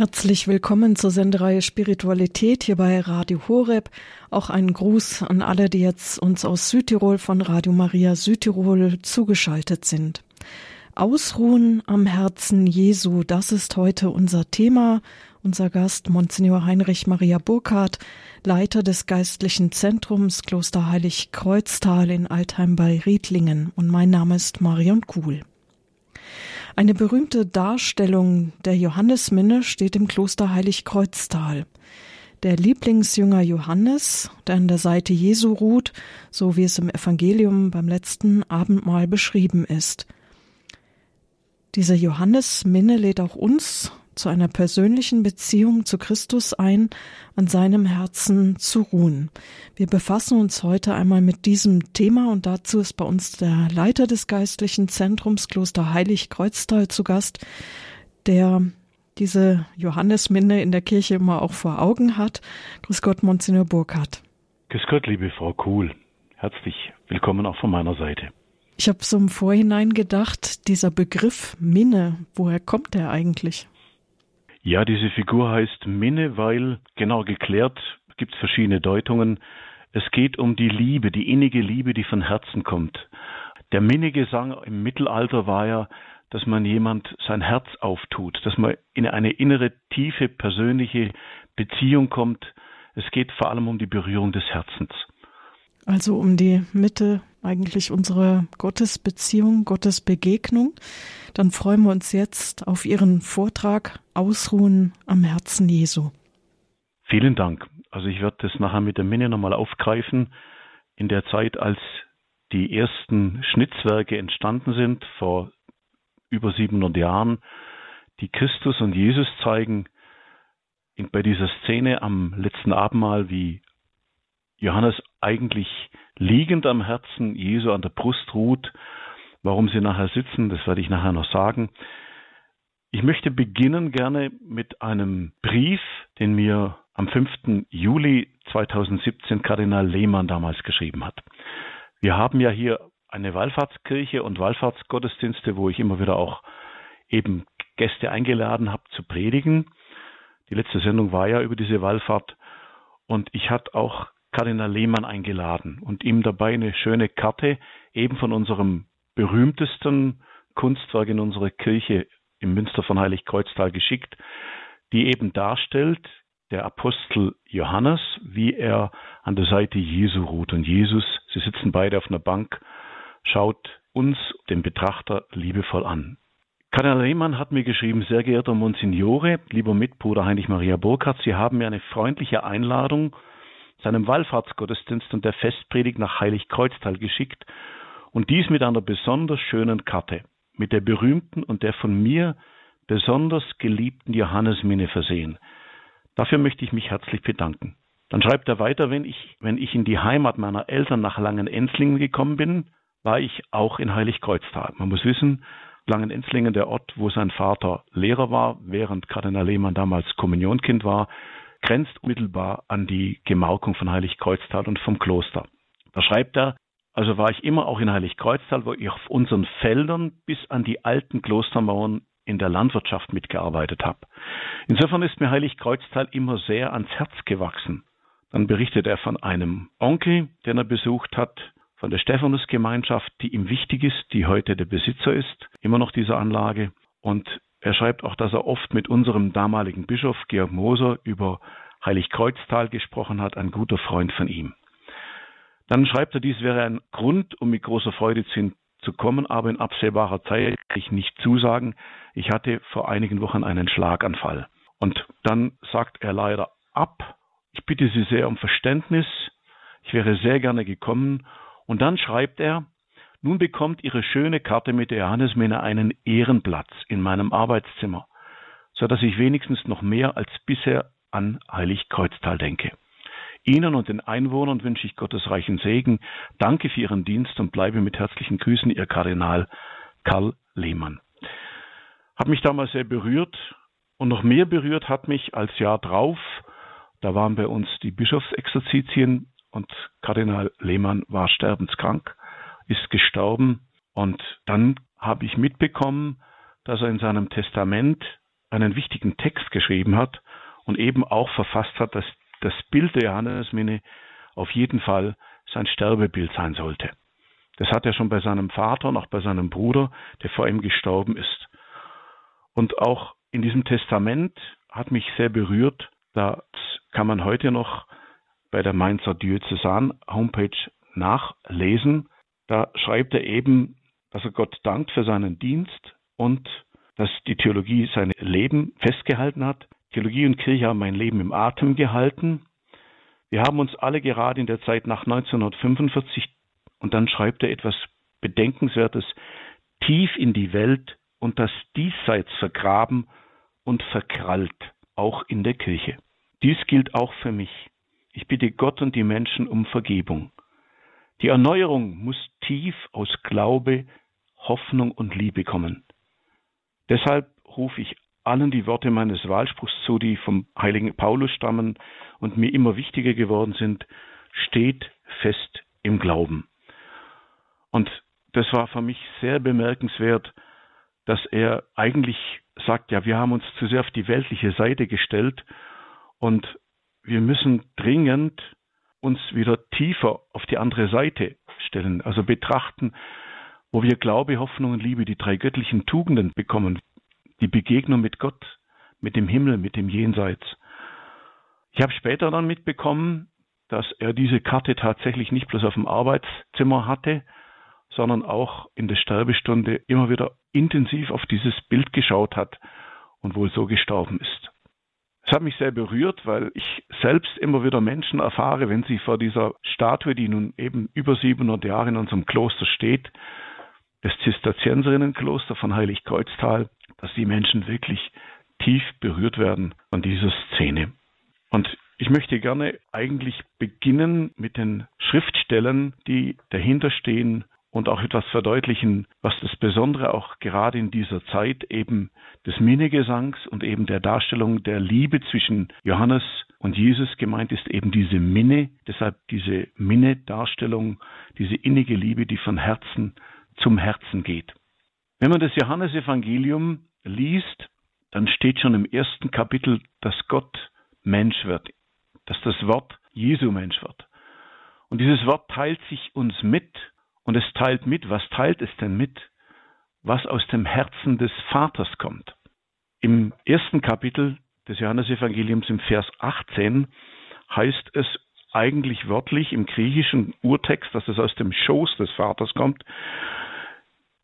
Herzlich willkommen zur Sendereihe Spiritualität hier bei Radio Horeb. Auch einen Gruß an alle, die jetzt uns aus Südtirol von Radio Maria Südtirol zugeschaltet sind. Ausruhen am Herzen Jesu, das ist heute unser Thema. Unser Gast Monsignor Heinrich Maria Burkhardt, Leiter des geistlichen Zentrums Kloster Heilig Kreuztal in Altheim bei Riedlingen. Und mein Name ist Marion Kuhl. Eine berühmte Darstellung der Johannesminne steht im Kloster Heiligkreuztal. Der Lieblingsjünger Johannes, der an der Seite Jesu ruht, so wie es im Evangelium beim letzten Abendmahl beschrieben ist. Diese Johannesminne lädt auch uns zu einer persönlichen Beziehung zu Christus ein, an seinem Herzen zu ruhen. Wir befassen uns heute einmal mit diesem Thema und dazu ist bei uns der Leiter des geistlichen Zentrums Kloster Heilig Kreuztal zu Gast, der diese Johannesminne in der Kirche immer auch vor Augen hat. Grüß Gott, Monsignor Burkhardt. Grüß Gott, liebe Frau Kuhl. Herzlich willkommen auch von meiner Seite. Ich habe so im Vorhinein gedacht, dieser Begriff Minne, woher kommt der eigentlich? Ja, diese Figur heißt Minne, weil genau geklärt gibt es verschiedene Deutungen. Es geht um die Liebe, die innige Liebe, die von Herzen kommt. Der Minnegesang im Mittelalter war ja, dass man jemand sein Herz auftut, dass man in eine innere, tiefe, persönliche Beziehung kommt. Es geht vor allem um die Berührung des Herzens. Also um die Mitte eigentlich unsere Gottesbeziehung, Gottesbegegnung. Dann freuen wir uns jetzt auf Ihren Vortrag Ausruhen am Herzen Jesu. Vielen Dank. Also ich werde das nachher mit der Minne nochmal aufgreifen. In der Zeit, als die ersten Schnitzwerke entstanden sind, vor über 700 Jahren, die Christus und Jesus zeigen, bei dieser Szene am letzten Abendmahl, wie Johannes eigentlich liegend am Herzen Jesu an der Brust ruht. Warum sie nachher sitzen, das werde ich nachher noch sagen. Ich möchte beginnen gerne mit einem Brief, den mir am 5. Juli 2017 Kardinal Lehmann damals geschrieben hat. Wir haben ja hier eine Wallfahrtskirche und Wallfahrtsgottesdienste, wo ich immer wieder auch eben Gäste eingeladen habe zu predigen. Die letzte Sendung war ja über diese Wallfahrt und ich hatte auch Kardinal Lehmann eingeladen und ihm dabei eine schöne Karte eben von unserem berühmtesten Kunstwerk in unserer Kirche im Münster von Heiligkreuztal geschickt, die eben darstellt, der Apostel Johannes, wie er an der Seite Jesu ruht. Und Jesus, sie sitzen beide auf einer Bank, schaut uns, den Betrachter, liebevoll an. Kardinal Lehmann hat mir geschrieben, sehr geehrter Monsignore, lieber Mitbruder Heinrich Maria Burkhardt, Sie haben mir eine freundliche Einladung seinem Wallfahrtsgottesdienst und der Festpredigt nach Heiligkreuztal geschickt und dies mit einer besonders schönen Karte, mit der berühmten und der von mir besonders geliebten Johannesminne versehen. Dafür möchte ich mich herzlich bedanken. Dann schreibt er weiter, wenn ich, wenn ich in die Heimat meiner Eltern nach Langenenzlingen gekommen bin, war ich auch in Heiligkreuztal. Man muss wissen, Langenenzlingen, der Ort, wo sein Vater Lehrer war, während Kardinal Lehmann damals Kommunionkind war, grenzt unmittelbar an die Gemarkung von Heiligkreuztal und vom Kloster. Da schreibt er, also war ich immer auch in Heiligkreuztal, wo ich auf unseren Feldern bis an die alten Klostermauern in der Landwirtschaft mitgearbeitet habe. Insofern ist mir Heiligkreuztal immer sehr ans Herz gewachsen. Dann berichtet er von einem Onkel, den er besucht hat, von der Stephanusgemeinschaft, die ihm wichtig ist, die heute der Besitzer ist, immer noch dieser Anlage. Und er schreibt auch, dass er oft mit unserem damaligen Bischof Georg Moser über Heiligkreuztal gesprochen hat, ein guter Freund von ihm. Dann schreibt er, dies wäre ein Grund, um mit großer Freude zu, zu kommen, aber in absehbarer Zeit kann ich nicht zusagen. Ich hatte vor einigen Wochen einen Schlaganfall. Und dann sagt er leider ab. Ich bitte Sie sehr um Verständnis. Ich wäre sehr gerne gekommen. Und dann schreibt er, nun bekommt Ihre schöne Karte mit der Johannesmähne einen Ehrenplatz in meinem Arbeitszimmer, so dass ich wenigstens noch mehr als bisher an Heiligkreuztal denke. Ihnen und den Einwohnern wünsche ich Gottes reichen Segen. Danke für Ihren Dienst und bleibe mit herzlichen Grüßen Ihr Kardinal Karl Lehmann. Hat mich damals sehr berührt und noch mehr berührt hat mich als Jahr drauf, da waren bei uns die Bischofsexerzitien und Kardinal Lehmann war sterbenskrank ist gestorben und dann habe ich mitbekommen, dass er in seinem Testament einen wichtigen Text geschrieben hat und eben auch verfasst hat, dass das Bild der Johannesminne auf jeden Fall sein Sterbebild sein sollte. Das hat er schon bei seinem Vater und auch bei seinem Bruder, der vor ihm gestorben ist. Und auch in diesem Testament hat mich sehr berührt, da kann man heute noch bei der Mainzer Diözesan Homepage nachlesen. Da schreibt er eben, dass er Gott dankt für seinen Dienst und dass die Theologie sein Leben festgehalten hat. Theologie und Kirche haben mein Leben im Atem gehalten. Wir haben uns alle gerade in der Zeit nach 1945 und dann schreibt er etwas Bedenkenswertes tief in die Welt und das Diesseits vergraben und verkrallt, auch in der Kirche. Dies gilt auch für mich. Ich bitte Gott und die Menschen um Vergebung. Die Erneuerung muss tief aus Glaube, Hoffnung und Liebe kommen. Deshalb rufe ich allen die Worte meines Wahlspruchs zu, die vom heiligen Paulus stammen und mir immer wichtiger geworden sind, steht fest im Glauben. Und das war für mich sehr bemerkenswert, dass er eigentlich sagt, ja, wir haben uns zu sehr auf die weltliche Seite gestellt und wir müssen dringend uns wieder tiefer auf die andere Seite stellen, also betrachten, wo wir Glaube, Hoffnung und Liebe, die drei göttlichen Tugenden bekommen, die Begegnung mit Gott, mit dem Himmel, mit dem Jenseits. Ich habe später dann mitbekommen, dass er diese Karte tatsächlich nicht bloß auf dem Arbeitszimmer hatte, sondern auch in der Sterbestunde immer wieder intensiv auf dieses Bild geschaut hat und wohl so gestorben ist. Es hat mich sehr berührt, weil ich selbst immer wieder Menschen erfahre, wenn sie vor dieser Statue, die nun eben über 700 Jahre in unserem Kloster steht, das Zisterzienserinnenkloster von Heiligkreuztal, dass die Menschen wirklich tief berührt werden von dieser Szene. Und ich möchte gerne eigentlich beginnen mit den Schriftstellen, die dahinter stehen und auch etwas verdeutlichen, was das Besondere auch gerade in dieser Zeit eben des Minnegesangs und eben der Darstellung der Liebe zwischen Johannes und Jesus gemeint ist eben diese Minne, deshalb diese Minne-Darstellung, diese innige Liebe, die von Herzen zum Herzen geht. Wenn man das Johannesevangelium liest, dann steht schon im ersten Kapitel, dass Gott Mensch wird, dass das Wort Jesu Mensch wird. Und dieses Wort teilt sich uns mit und es teilt mit, was teilt es denn mit? Was aus dem Herzen des Vaters kommt. Im ersten Kapitel des Johannesevangeliums im Vers 18 heißt es eigentlich wörtlich im griechischen Urtext, dass es aus dem Schoß des Vaters kommt.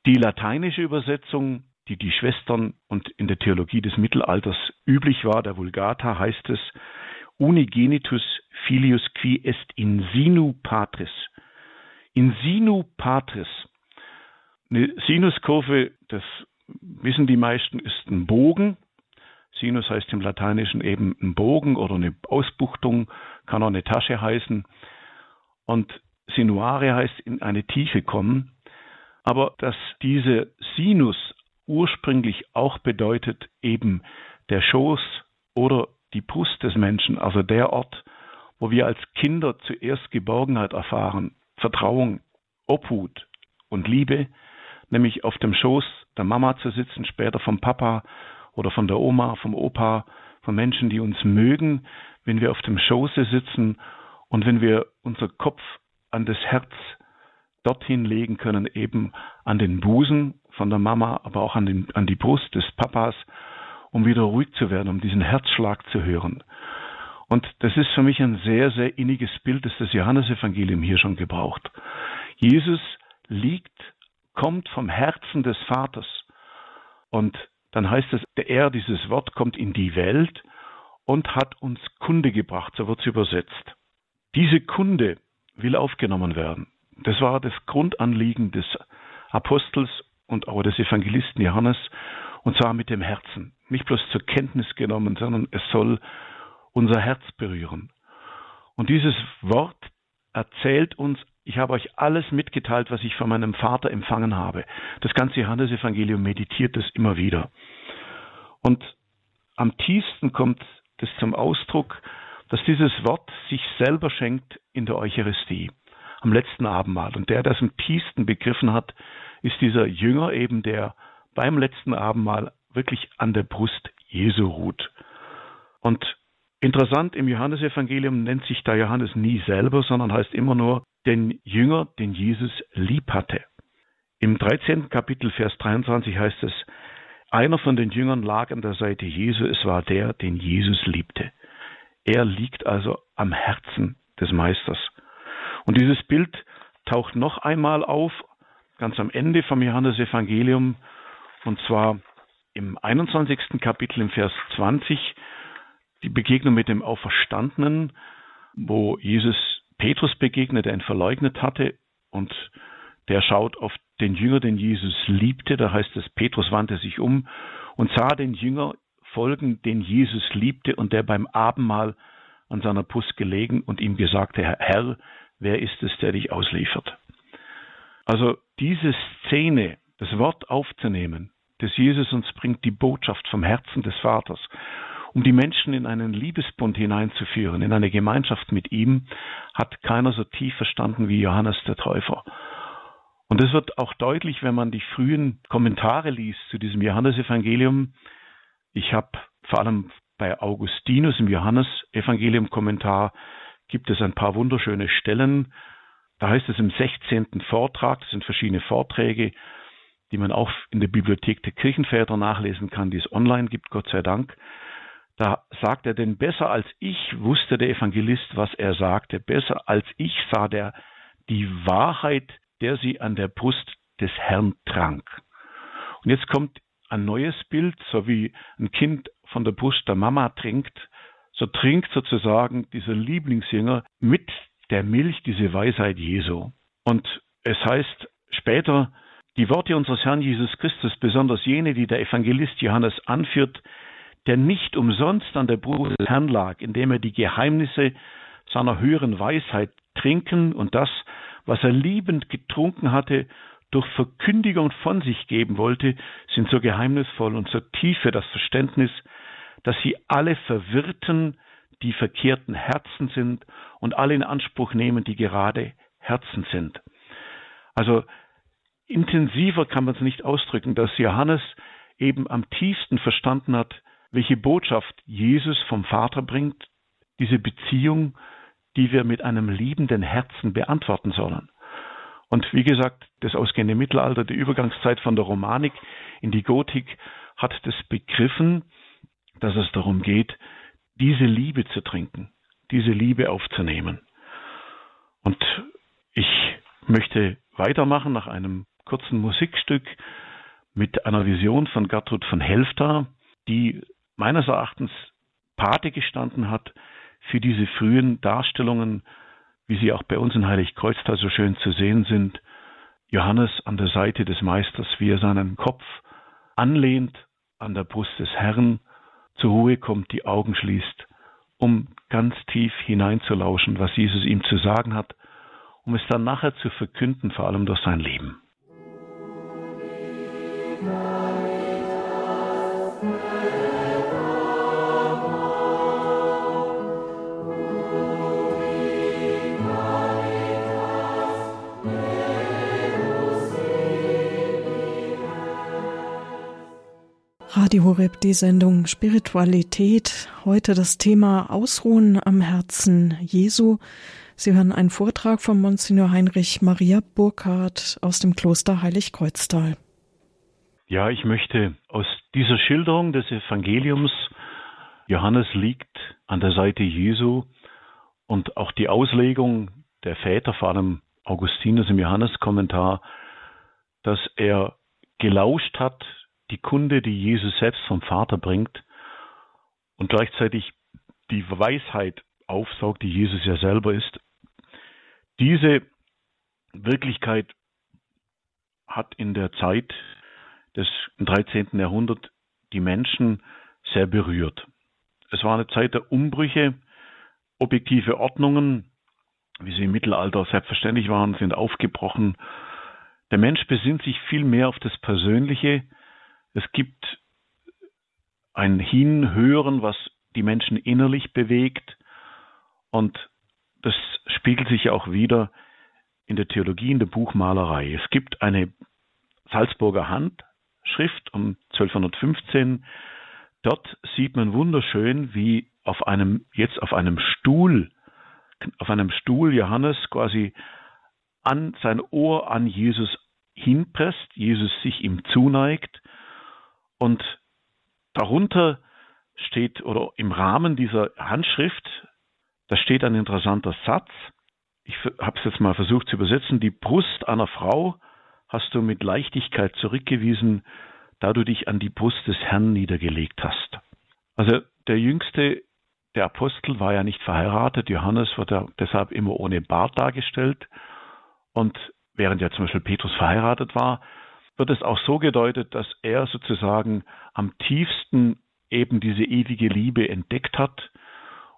Die lateinische Übersetzung, die die Schwestern und in der Theologie des Mittelalters üblich war, der Vulgata, heißt es Unigenitus filius qui est in sinu patris in Sinu Patris. Eine Sinuskurve, das wissen die meisten, ist ein Bogen. Sinus heißt im Lateinischen eben ein Bogen oder eine Ausbuchtung, kann auch eine Tasche heißen. Und Sinuare heißt in eine Tiefe kommen. Aber dass diese Sinus ursprünglich auch bedeutet eben der Schoß oder die Brust des Menschen, also der Ort, wo wir als Kinder zuerst Geborgenheit erfahren, Vertrauen, Obhut und Liebe, nämlich auf dem Schoß der Mama zu sitzen, später vom Papa oder von der Oma, vom Opa, von Menschen, die uns mögen, wenn wir auf dem Schoße sitzen und wenn wir unser Kopf an das Herz dorthin legen können, eben an den Busen von der Mama, aber auch an, den, an die Brust des Papas, um wieder ruhig zu werden, um diesen Herzschlag zu hören. Und das ist für mich ein sehr, sehr inniges Bild, das das Johannesevangelium hier schon gebraucht. Jesus liegt, kommt vom Herzen des Vaters. Und dann heißt es, er, dieses Wort, kommt in die Welt und hat uns Kunde gebracht, so wird es übersetzt. Diese Kunde will aufgenommen werden. Das war das Grundanliegen des Apostels und auch des Evangelisten Johannes, und zwar mit dem Herzen. Nicht bloß zur Kenntnis genommen, sondern es soll unser Herz berühren. Und dieses Wort erzählt uns, ich habe euch alles mitgeteilt, was ich von meinem Vater empfangen habe. Das ganze Johannesevangelium meditiert es immer wieder. Und am tiefsten kommt das zum Ausdruck, dass dieses Wort sich selber schenkt in der Eucharistie, am letzten Abendmahl. Und der, der das am tiefsten begriffen hat, ist dieser Jünger eben, der beim letzten Abendmahl wirklich an der Brust Jesu ruht. Und interessant, im Johannesevangelium nennt sich da Johannes nie selber, sondern heißt immer nur den Jünger, den Jesus lieb hatte. Im 13. Kapitel, Vers 23 heißt es, einer von den Jüngern lag an der Seite Jesu, es war der, den Jesus liebte. Er liegt also am Herzen des Meisters. Und dieses Bild taucht noch einmal auf, ganz am Ende vom Johannesevangelium, und zwar im 21. Kapitel im Vers 20, die Begegnung mit dem Auferstandenen, wo Jesus Petrus begegnet, der ihn verleugnet hatte, und der schaut auf den Jünger, den Jesus liebte. Da heißt es, Petrus wandte sich um und sah den Jünger folgen, den Jesus liebte und der beim Abendmahl an seiner Brust gelegen und ihm gesagt, Herr, wer ist es, der dich ausliefert? Also diese Szene, das Wort aufzunehmen, das Jesus uns bringt, die Botschaft vom Herzen des Vaters, um die Menschen in einen Liebesbund hineinzuführen, in eine Gemeinschaft mit ihm, hat keiner so tief verstanden wie Johannes der Täufer. Und das wird auch deutlich, wenn man die frühen Kommentare liest zu diesem Johannesevangelium. Ich habe vor allem bei Augustinus im Johannesevangelium-Kommentar gibt es ein paar wunderschöne Stellen. Da heißt es im 16. Vortrag, das sind verschiedene Vorträge, die man auch in der Bibliothek der Kirchenväter nachlesen kann, die es online gibt, Gott sei Dank. Da sagt er, denn besser als ich wusste der Evangelist, was er sagte, besser als ich sah der die Wahrheit der sie an der Brust des Herrn trank. Und jetzt kommt ein neues Bild, so wie ein Kind von der Brust der Mama trinkt, so trinkt sozusagen dieser Lieblingsjünger mit der Milch diese Weisheit Jesu. Und es heißt später, die Worte unseres Herrn Jesus Christus, besonders jene, die der Evangelist Johannes anführt, der nicht umsonst an der Brust des Herrn lag, indem er die Geheimnisse seiner höheren Weisheit trinken und das, was er liebend getrunken hatte, durch Verkündigung von sich geben wollte, sind so geheimnisvoll und so tief für das Verständnis, dass sie alle verwirrten, die verkehrten Herzen sind und alle in Anspruch nehmen, die gerade Herzen sind. Also intensiver kann man es nicht ausdrücken, dass Johannes eben am tiefsten verstanden hat, welche Botschaft Jesus vom Vater bringt, diese Beziehung die wir mit einem liebenden Herzen beantworten sollen. Und wie gesagt, das ausgehende Mittelalter, die Übergangszeit von der Romanik in die Gotik hat das begriffen, dass es darum geht, diese Liebe zu trinken, diese Liebe aufzunehmen. Und ich möchte weitermachen nach einem kurzen Musikstück mit einer Vision von Gertrud von Helfta, die meines Erachtens Pate gestanden hat für diese frühen Darstellungen, wie sie auch bei uns in Heiligkreuztal so schön zu sehen sind. Johannes an der Seite des Meisters, wie er seinen Kopf anlehnt an der Brust des Herrn, zur Ruhe kommt, die Augen schließt, um ganz tief hineinzulauschen, was Jesus ihm zu sagen hat, um es dann nachher zu verkünden, vor allem durch sein Leben. Radio Horeb, die Sendung Spiritualität. Heute das Thema Ausruhen am Herzen Jesu. Sie hören einen Vortrag von Monsignor Heinrich Maria Burkhardt aus dem Kloster Heiligkreuztal. Ja, ich möchte aus dieser Schilderung des Evangeliums, Johannes liegt an der Seite Jesu und auch die Auslegung der Väter, vor allem Augustinus im Johanneskommentar, dass er gelauscht hat die Kunde, die Jesus selbst vom Vater bringt und gleichzeitig die Weisheit aufsaugt, die Jesus ja selber ist. Diese Wirklichkeit hat in der Zeit des 13. Jahrhunderts die Menschen sehr berührt. Es war eine Zeit der Umbrüche, objektive Ordnungen, wie sie im Mittelalter selbstverständlich waren, sind aufgebrochen. Der Mensch besinnt sich viel mehr auf das Persönliche, es gibt ein Hinhören, was die Menschen innerlich bewegt und das spiegelt sich auch wieder in der Theologie, in der Buchmalerei. Es gibt eine Salzburger Hand, Schrift um 1215. Dort sieht man wunderschön, wie auf einem, jetzt auf einem Stuhl, auf einem Stuhl Johannes quasi an sein Ohr an Jesus hinpresst, Jesus sich ihm zuneigt und darunter steht oder im Rahmen dieser Handschrift, da steht ein interessanter Satz. Ich habe es jetzt mal versucht zu übersetzen. Die Brust einer Frau hast du mit Leichtigkeit zurückgewiesen, da du dich an die Brust des Herrn niedergelegt hast. Also der jüngste der Apostel war ja nicht verheiratet. Johannes wird ja deshalb immer ohne Bart dargestellt. Und während ja zum Beispiel Petrus verheiratet war, wird es auch so gedeutet, dass er sozusagen am tiefsten eben diese ewige Liebe entdeckt hat.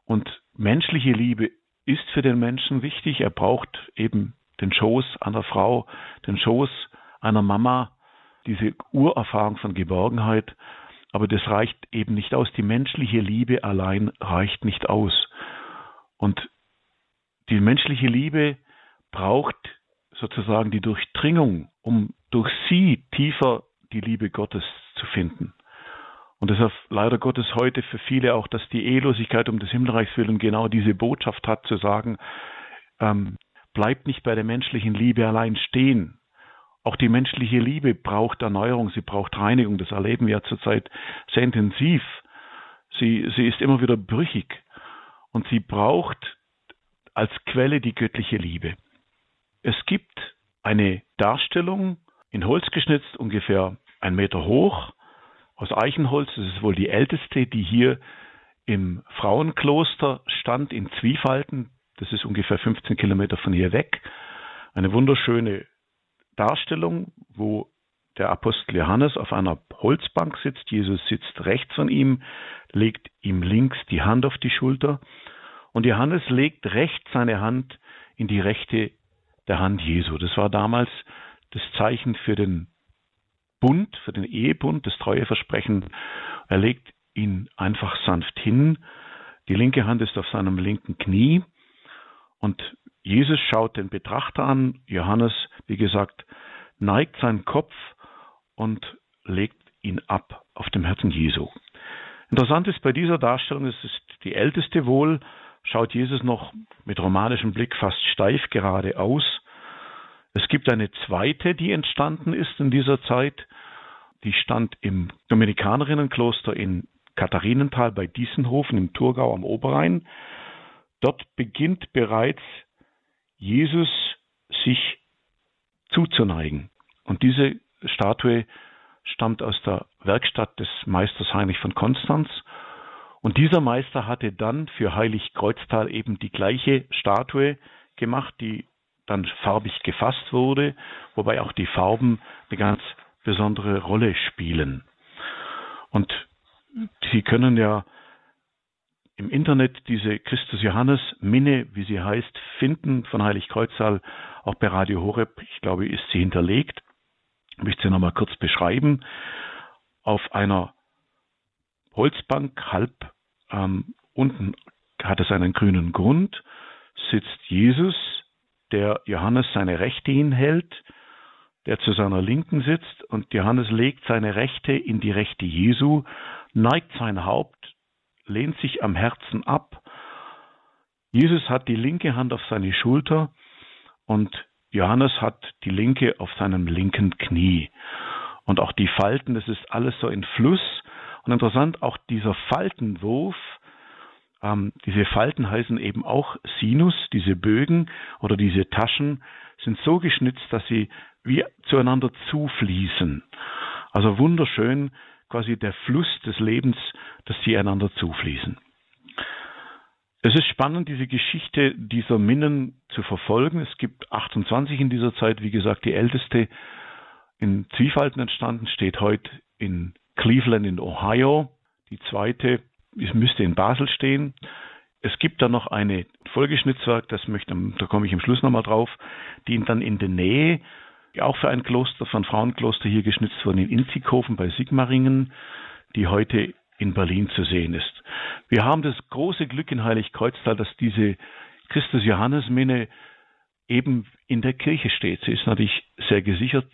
Und menschliche Liebe ist für den Menschen wichtig. Er braucht eben den Schoß einer Frau, den Schoß einer Mama, diese Urerfahrung von Geborgenheit. Aber das reicht eben nicht aus. Die menschliche Liebe allein reicht nicht aus. Und die menschliche Liebe braucht sozusagen die Durchdringung, um durch sie tiefer die Liebe Gottes zu finden. Und deshalb leider Gottes heute für viele auch, dass die Ehelosigkeit um des Himmelreichs willen genau diese Botschaft hat, zu sagen, ähm, bleibt nicht bei der menschlichen Liebe allein stehen. Auch die menschliche Liebe braucht Erneuerung, sie braucht Reinigung. Das erleben wir zurzeit sehr intensiv. Sie, sie ist immer wieder brüchig und sie braucht als Quelle die göttliche Liebe. Es gibt eine Darstellung in Holz geschnitzt, ungefähr ein Meter hoch, aus Eichenholz. Das ist wohl die älteste, die hier im Frauenkloster stand in Zwiefalten. Das ist ungefähr 15 Kilometer von hier weg. Eine wunderschöne Darstellung, wo der Apostel Johannes auf einer Holzbank sitzt. Jesus sitzt rechts von ihm, legt ihm links die Hand auf die Schulter und Johannes legt rechts seine Hand in die rechte der Hand Jesu. Das war damals das Zeichen für den Bund, für den Ehebund, das Treueversprechen. Er legt ihn einfach sanft hin. Die linke Hand ist auf seinem linken Knie und Jesus schaut den Betrachter an. Johannes, wie gesagt, neigt seinen Kopf und legt ihn ab auf dem Herzen Jesu. Interessant ist bei dieser Darstellung, es ist die älteste wohl, schaut Jesus noch mit romanischem Blick fast steif geradeaus. Es gibt eine zweite, die entstanden ist in dieser Zeit. Die stand im Dominikanerinnenkloster in Katharinenthal bei Diessenhofen im Thurgau am Oberrhein. Dort beginnt bereits Jesus sich zuzuneigen. Und diese Statue stammt aus der Werkstatt des Meisters Heinrich von Konstanz und dieser Meister hatte dann für Heilig Kreuztal eben die gleiche Statue gemacht, die dann farbig gefasst wurde, wobei auch die Farben eine ganz besondere Rolle spielen. Und Sie können ja im Internet diese Christus Johannes Minne, wie sie heißt, finden von Heilig Kreuztal, auch bei Radio Horeb. Ich glaube, ist sie hinterlegt. Ich möchte sie nochmal kurz beschreiben. Auf einer Holzbank, halb ähm, unten hat es einen grünen Grund, sitzt Jesus, der Johannes seine Rechte hinhält, der zu seiner Linken sitzt und Johannes legt seine Rechte in die Rechte Jesu, neigt sein Haupt, lehnt sich am Herzen ab. Jesus hat die linke Hand auf seine Schulter und Johannes hat die linke auf seinem linken Knie. Und auch die Falten, das ist alles so in Fluss und interessant, auch dieser Faltenwurf, ähm, diese Falten heißen eben auch Sinus, diese Bögen oder diese Taschen sind so geschnitzt, dass sie wie zueinander zufließen. Also wunderschön, quasi der Fluss des Lebens, dass sie einander zufließen. Es ist spannend, diese Geschichte dieser Minnen zu verfolgen. Es gibt 28 in dieser Zeit, wie gesagt, die älteste in Zwiefalten entstanden, steht heute in Cleveland in Ohio. Die zweite es müsste in Basel stehen. Es gibt da noch eine Folgeschnitzwerk, das möchte, da komme ich im Schluss nochmal drauf, die dann in der Nähe, auch für ein Kloster, für ein Frauenkloster hier geschnitzt wurde, in Inzighofen bei Sigmaringen, die heute in Berlin zu sehen ist. Wir haben das große Glück in Heiligkreuztal, dass diese Christus-Johannes-Minne eben in der Kirche steht. Sie ist natürlich sehr gesichert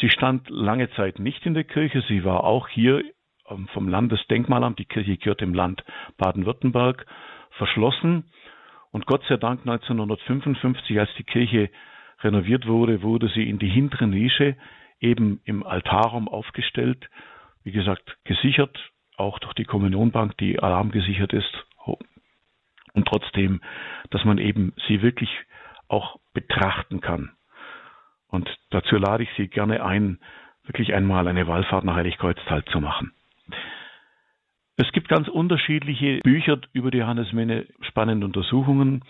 Sie stand lange Zeit nicht in der Kirche. Sie war auch hier vom Landesdenkmalamt, die Kirche gehört im Land Baden-Württemberg, verschlossen. Und Gott sei Dank 1955, als die Kirche renoviert wurde, wurde sie in die hintere Nische eben im Altarraum aufgestellt. Wie gesagt, gesichert, auch durch die Kommunionbank, die alarmgesichert ist. Und trotzdem, dass man eben sie wirklich auch betrachten kann. Und dazu lade ich Sie gerne ein, wirklich einmal eine Wallfahrt nach Heiligkreuztal zu machen. Es gibt ganz unterschiedliche Bücher über die Johannes Menne, spannende Untersuchungen.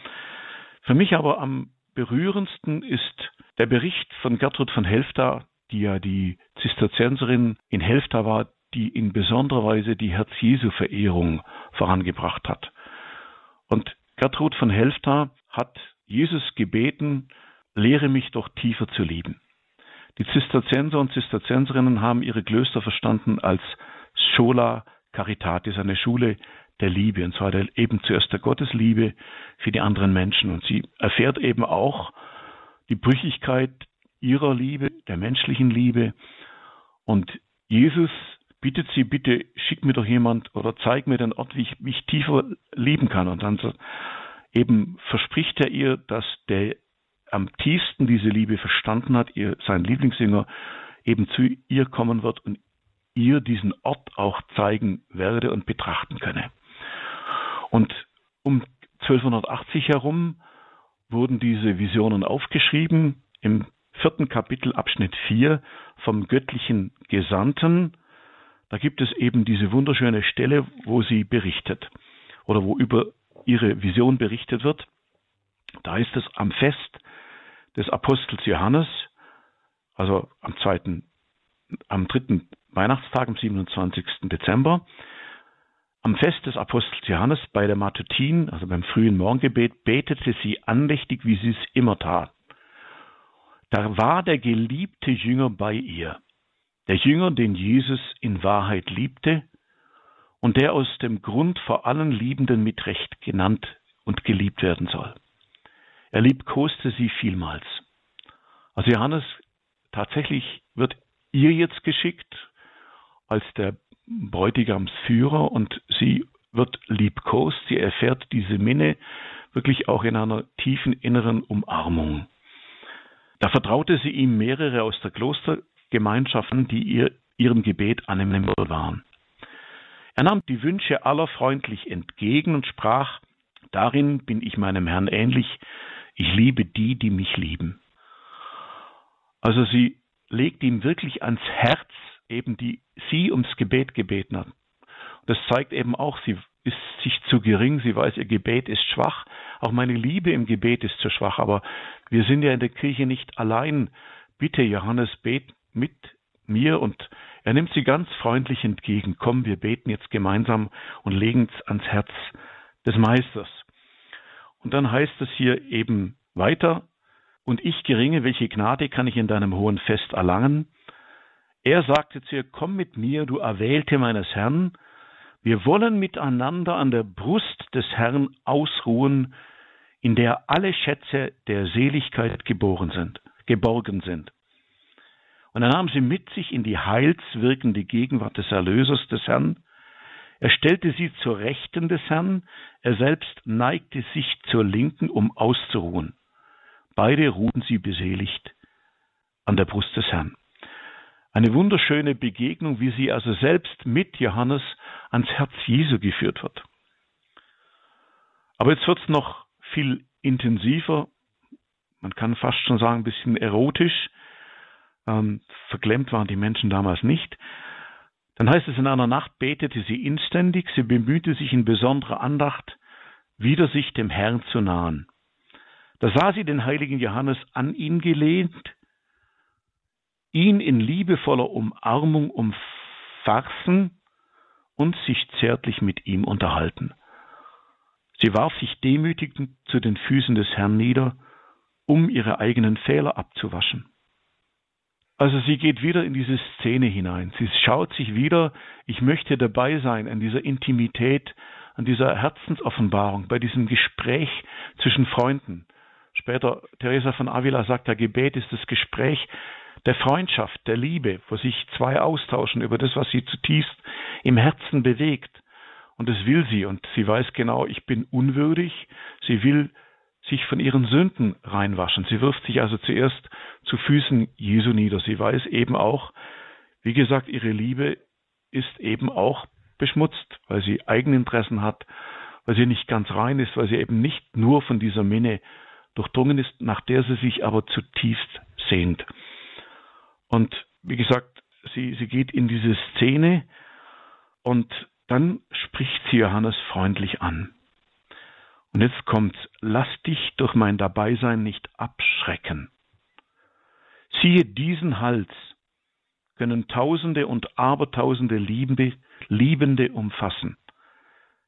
Für mich aber am berührendsten ist der Bericht von Gertrud von Helfta, die ja die Zisterzienserin in Helfta war, die in besonderer Weise die Herz-Jesu-Verehrung vorangebracht hat. Und Gertrud von Helfta hat Jesus gebeten, lehre mich doch tiefer zu lieben. Die Zisterzienser und Zisterzienserinnen haben ihre Klöster verstanden als Schola Caritatis, eine Schule der Liebe, und zwar eben zuerst der Gottesliebe für die anderen Menschen. Und sie erfährt eben auch die Brüchigkeit ihrer Liebe, der menschlichen Liebe. Und Jesus bittet sie, bitte schick mir doch jemand oder zeig mir den Ort, wie ich mich tiefer lieben kann. Und dann eben verspricht er ihr, dass der am tiefsten diese Liebe verstanden hat, ihr sein Lieblingsjünger eben zu ihr kommen wird und ihr diesen Ort auch zeigen werde und betrachten könne. Und um 1280 herum wurden diese Visionen aufgeschrieben im vierten Kapitel Abschnitt 4 vom göttlichen Gesandten. Da gibt es eben diese wunderschöne Stelle, wo sie berichtet oder wo über ihre Vision berichtet wird. Da ist es am Fest des Apostels Johannes, also am zweiten, am dritten Weihnachtstag, am 27. Dezember, am Fest des Apostels Johannes bei der Matutin, also beim frühen Morgengebet, betete sie andächtig, wie sie es immer tat. Da war der geliebte Jünger bei ihr, der Jünger, den Jesus in Wahrheit liebte und der aus dem Grund vor allen Liebenden mit Recht genannt und geliebt werden soll. Er liebkoste sie vielmals. Also Johannes tatsächlich wird ihr jetzt geschickt als der Bräutigamsführer und sie wird liebkost, sie erfährt diese Minne wirklich auch in einer tiefen inneren Umarmung. Da vertraute sie ihm mehrere aus der Klostergemeinschaft an, die ihr ihrem Gebet annehmbar waren. Er nahm die Wünsche aller freundlich entgegen und sprach, Darin bin ich meinem Herrn ähnlich, ich liebe die, die mich lieben. Also sie legt ihm wirklich ans Herz, eben die sie ums Gebet gebeten hat. Das zeigt eben auch, sie ist sich zu gering, sie weiß, ihr Gebet ist schwach. Auch meine Liebe im Gebet ist zu schwach, aber wir sind ja in der Kirche nicht allein. Bitte, Johannes, bet mit mir und er nimmt sie ganz freundlich entgegen. Komm, wir beten jetzt gemeinsam und legen es ans Herz des Meisters. Und dann heißt es hier eben weiter, und ich geringe, welche Gnade kann ich in deinem hohen Fest erlangen? Er sagte zu ihr, komm mit mir, du Erwählte meines Herrn, wir wollen miteinander an der Brust des Herrn ausruhen, in der alle Schätze der Seligkeit geboren sind, geborgen sind. Und er nahm sie mit sich in die heilswirkende Gegenwart des Erlösers des Herrn, er stellte sie zur Rechten des Herrn, er selbst neigte sich zur Linken, um auszuruhen. Beide ruhten sie beseligt an der Brust des Herrn. Eine wunderschöne Begegnung, wie sie also selbst mit Johannes ans Herz Jesu geführt wird. Aber jetzt wird es noch viel intensiver, man kann fast schon sagen, ein bisschen erotisch. Ähm, verklemmt waren die Menschen damals nicht. Dann heißt es, in einer Nacht betete sie inständig, sie bemühte sich in besonderer Andacht, wieder sich dem Herrn zu nahen. Da sah sie den heiligen Johannes an ihn gelehnt, ihn in liebevoller Umarmung umfassen und sich zärtlich mit ihm unterhalten. Sie warf sich demütigend zu den Füßen des Herrn nieder, um ihre eigenen Fehler abzuwaschen. Also sie geht wieder in diese Szene hinein. Sie schaut sich wieder, ich möchte dabei sein an dieser Intimität, an dieser Herzensoffenbarung, bei diesem Gespräch zwischen Freunden. Später, Teresa von Avila sagt, der Gebet ist das Gespräch der Freundschaft, der Liebe, wo sich zwei austauschen über das, was sie zutiefst im Herzen bewegt. Und das will sie. Und sie weiß genau, ich bin unwürdig. Sie will sich von ihren Sünden reinwaschen. Sie wirft sich also zuerst zu Füßen Jesu nieder. Sie weiß eben auch, wie gesagt, ihre Liebe ist eben auch beschmutzt, weil sie Eigeninteressen hat, weil sie nicht ganz rein ist, weil sie eben nicht nur von dieser Minne durchdrungen ist, nach der sie sich aber zutiefst sehnt. Und wie gesagt, sie, sie geht in diese Szene und dann spricht sie Johannes freundlich an. Und jetzt kommt's, lass dich durch mein Dabeisein nicht abschrecken. Siehe diesen Hals, können Tausende und Abertausende Liebende, Liebende umfassen.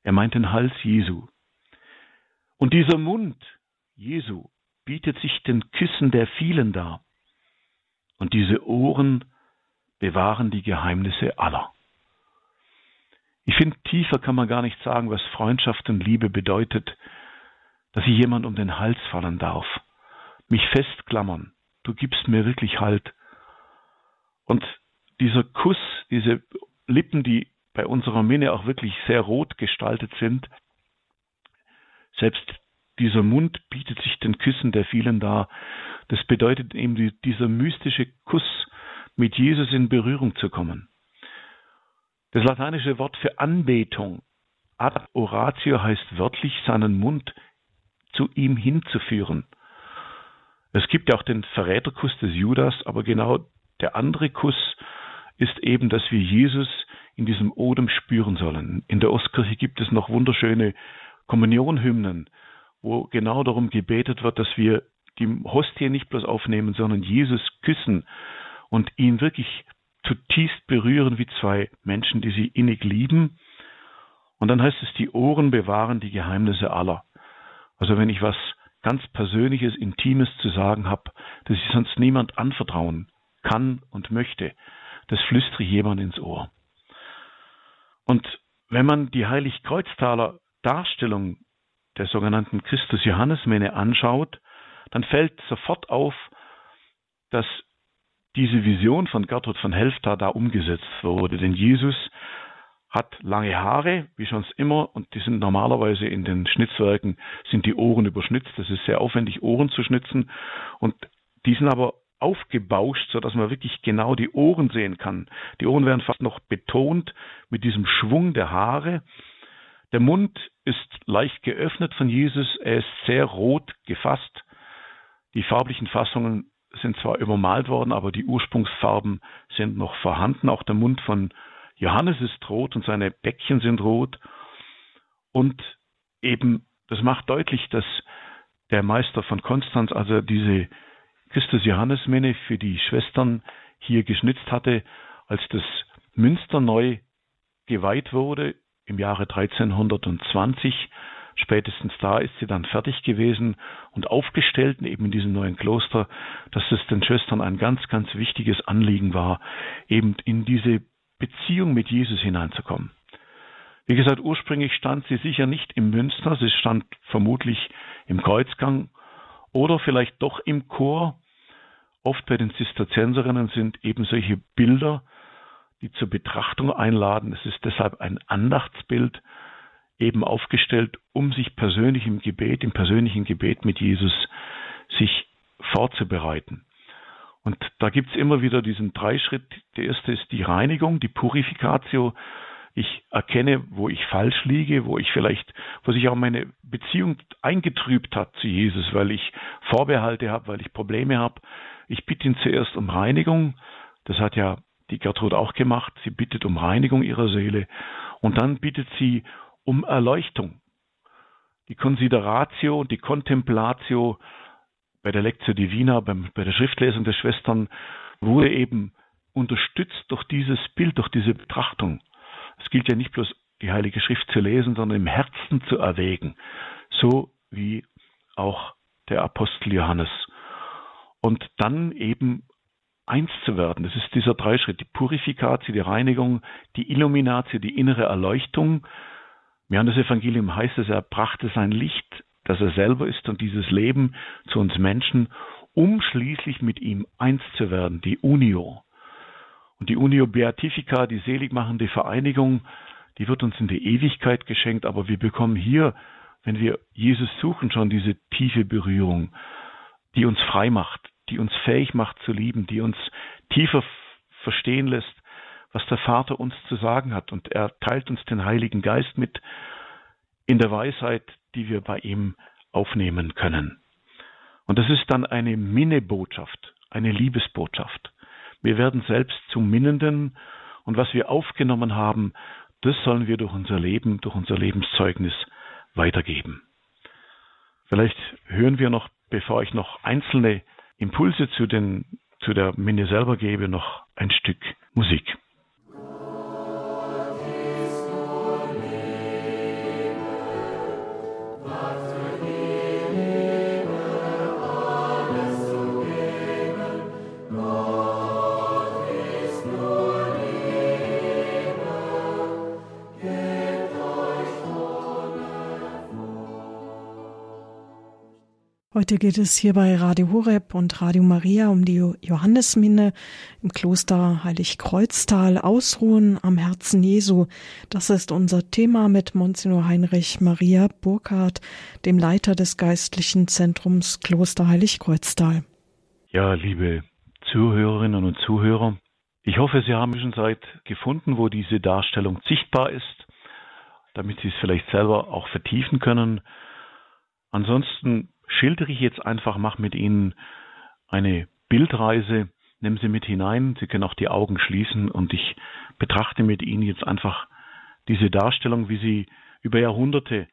Er meint den Hals Jesu. Und dieser Mund Jesu bietet sich den Küssen der vielen dar. Und diese Ohren bewahren die Geheimnisse aller. Ich finde, tiefer kann man gar nicht sagen, was Freundschaft und Liebe bedeutet, dass ich jemand um den Hals fallen darf, mich festklammern, du gibst mir wirklich Halt. Und dieser Kuss, diese Lippen, die bei unserer Minne auch wirklich sehr rot gestaltet sind, selbst dieser Mund bietet sich den Küssen der vielen dar. Das bedeutet eben dieser mystische Kuss, mit Jesus in Berührung zu kommen. Das lateinische Wort für Anbetung, ad oratio, heißt wörtlich seinen Mund zu ihm hinzuführen. Es gibt ja auch den Verräterkuss des Judas, aber genau der andere Kuss ist eben, dass wir Jesus in diesem Odem spüren sollen. In der Ostkirche gibt es noch wunderschöne Kommunionhymnen, wo genau darum gebetet wird, dass wir die Hostie nicht bloß aufnehmen, sondern Jesus küssen und ihn wirklich zutiefst berühren wie zwei Menschen, die sie innig lieben. Und dann heißt es, die Ohren bewahren die Geheimnisse aller. Also wenn ich was ganz Persönliches, Intimes zu sagen habe, das ich sonst niemand anvertrauen kann und möchte, das flüstere ich jemand ins Ohr. Und wenn man die Heiligkreuztaler Darstellung der sogenannten Christus-Johannes-Mene anschaut, dann fällt sofort auf, dass diese Vision von Gertrud von Helfta da umgesetzt wurde. Denn Jesus hat lange Haare, wie sonst immer, und die sind normalerweise in den Schnitzwerken, sind die Ohren überschnitzt. Das ist sehr aufwendig, Ohren zu schnitzen. Und die sind aber aufgebauscht, sodass man wirklich genau die Ohren sehen kann. Die Ohren werden fast noch betont mit diesem Schwung der Haare. Der Mund ist leicht geöffnet von Jesus, er ist sehr rot gefasst. Die farblichen Fassungen sind zwar übermalt worden, aber die Ursprungsfarben sind noch vorhanden. Auch der Mund von Johannes ist rot und seine Bäckchen sind rot. Und eben, das macht deutlich, dass der Meister von Konstanz, also diese Christus-Johannes-Menne für die Schwestern hier geschnitzt hatte, als das Münster neu geweiht wurde im Jahre 1320. Spätestens da ist sie dann fertig gewesen und aufgestellt, eben in diesem neuen Kloster, dass es den Schwestern ein ganz, ganz wichtiges Anliegen war, eben in diese Beziehung mit Jesus hineinzukommen. Wie gesagt, ursprünglich stand sie sicher nicht im Münster, sie stand vermutlich im Kreuzgang oder vielleicht doch im Chor. Oft bei den Zisterzienserinnen sind eben solche Bilder, die zur Betrachtung einladen. Es ist deshalb ein Andachtsbild eben aufgestellt, um sich persönlich im Gebet, im persönlichen Gebet mit Jesus sich vorzubereiten. Und da gibt es immer wieder diesen Dreischritt. Der erste ist die Reinigung, die Purificatio. Ich erkenne, wo ich falsch liege, wo ich vielleicht, wo sich auch meine Beziehung eingetrübt hat zu Jesus, weil ich Vorbehalte habe, weil ich Probleme habe. Ich bitte ihn zuerst um Reinigung. Das hat ja die Gertrud auch gemacht. Sie bittet um Reinigung ihrer Seele. Und dann bittet sie um Erleuchtung. Die Consideratio, die Contemplatio bei der Lectio Divina, beim, bei der Schriftlesung der Schwestern wurde eben unterstützt durch dieses Bild, durch diese Betrachtung. Es gilt ja nicht bloß die Heilige Schrift zu lesen, sondern im Herzen zu erwägen, so wie auch der Apostel Johannes. Und dann eben eins zu werden. Das ist dieser Dreischritt, die Purifikation, die Reinigung, die Illumination, die innere Erleuchtung. Im Johannes-Evangelium heißt es, er brachte sein Licht, das er selber ist und dieses Leben zu uns Menschen, um schließlich mit ihm eins zu werden, die Unio. Und die Unio Beatifica, die seligmachende Vereinigung, die wird uns in die Ewigkeit geschenkt, aber wir bekommen hier, wenn wir Jesus suchen, schon diese tiefe Berührung, die uns frei macht, die uns fähig macht zu lieben, die uns tiefer verstehen lässt, was der Vater uns zu sagen hat. Und er teilt uns den Heiligen Geist mit in der Weisheit, die wir bei ihm aufnehmen können. Und das ist dann eine Minnebotschaft, eine Liebesbotschaft. Wir werden selbst zum Minnenden und was wir aufgenommen haben, das sollen wir durch unser Leben, durch unser Lebenszeugnis weitergeben. Vielleicht hören wir noch, bevor ich noch einzelne Impulse zu, den, zu der Minne selber gebe, noch ein Stück Musik. Heute geht es hier bei Radio Horeb und Radio Maria um die Johannesminne im Kloster Heiligkreuztal Ausruhen am Herzen Jesu. Das ist unser Thema mit Monsignor Heinrich Maria Burkhardt, dem Leiter des geistlichen Zentrums Kloster Heiligkreuztal. Ja, liebe Zuhörerinnen und Zuhörer, ich hoffe, Sie haben schon Zeit gefunden, wo diese Darstellung sichtbar ist, damit Sie es vielleicht selber auch vertiefen können. Ansonsten schildere ich jetzt einfach, mache mit Ihnen eine Bildreise, nehme Sie mit hinein. Sie können auch die Augen schließen und ich betrachte mit Ihnen jetzt einfach diese Darstellung, wie sie über Jahrhunderte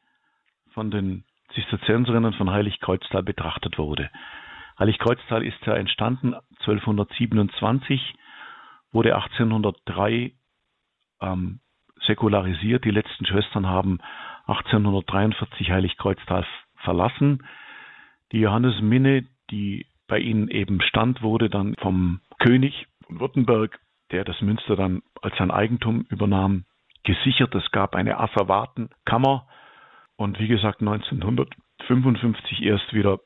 von den Zisterzienserinnen von Heiligkreuztal betrachtet wurde. Heiligkreuztal ist ja entstanden 1227, wurde 1803 ähm, säkularisiert. Die letzten Schwestern haben 1843 Heiligkreuztal verlassen. Die Johannesminne, die bei ihnen eben stand, wurde dann vom König von Württemberg, der das Münster dann als sein Eigentum übernahm, gesichert. Es gab eine Asservatenkammer und wie gesagt 1955 erst wieder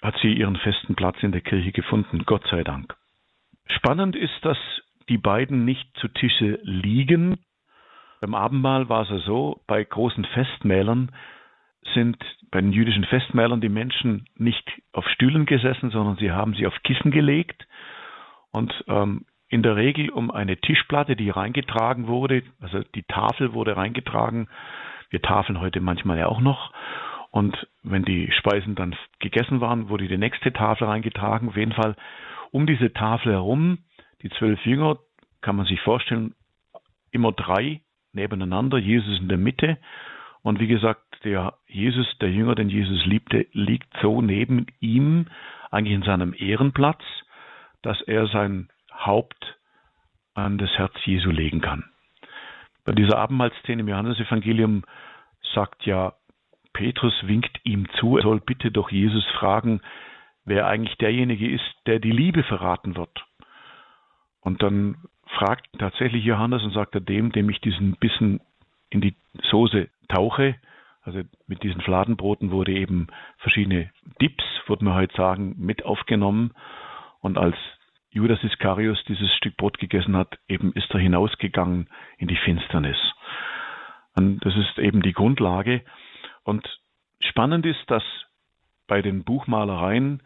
hat sie ihren festen Platz in der Kirche gefunden, Gott sei Dank. Spannend ist, dass die beiden nicht zu Tische liegen. Beim Abendmahl war es ja so, bei großen Festmählern sind bei den jüdischen Festmahlern die Menschen nicht auf Stühlen gesessen, sondern sie haben sie auf Kissen gelegt und ähm, in der Regel um eine Tischplatte, die reingetragen wurde, also die Tafel wurde reingetragen. Wir tafeln heute manchmal ja auch noch. Und wenn die Speisen dann gegessen waren, wurde die nächste Tafel reingetragen. Auf jeden Fall um diese Tafel herum, die zwölf Jünger, kann man sich vorstellen, immer drei nebeneinander, Jesus in der Mitte. Und wie gesagt, der Jesus, der Jünger, den Jesus liebte, liegt so neben ihm, eigentlich in seinem Ehrenplatz, dass er sein Haupt an das Herz Jesu legen kann. Bei dieser Abendmahlszene im Johannesevangelium sagt ja, Petrus winkt ihm zu, er soll bitte doch Jesus fragen, wer eigentlich derjenige ist, der die Liebe verraten wird. Und dann fragt tatsächlich Johannes und sagt er dem, dem ich diesen Bissen in die Soße tauche, also mit diesen Fladenbroten wurde eben verschiedene Dips, würde man heute sagen, mit aufgenommen. Und als Judas Iskarius dieses Stück Brot gegessen hat, eben ist er hinausgegangen in die Finsternis. Und das ist eben die Grundlage. Und spannend ist, dass bei den Buchmalereien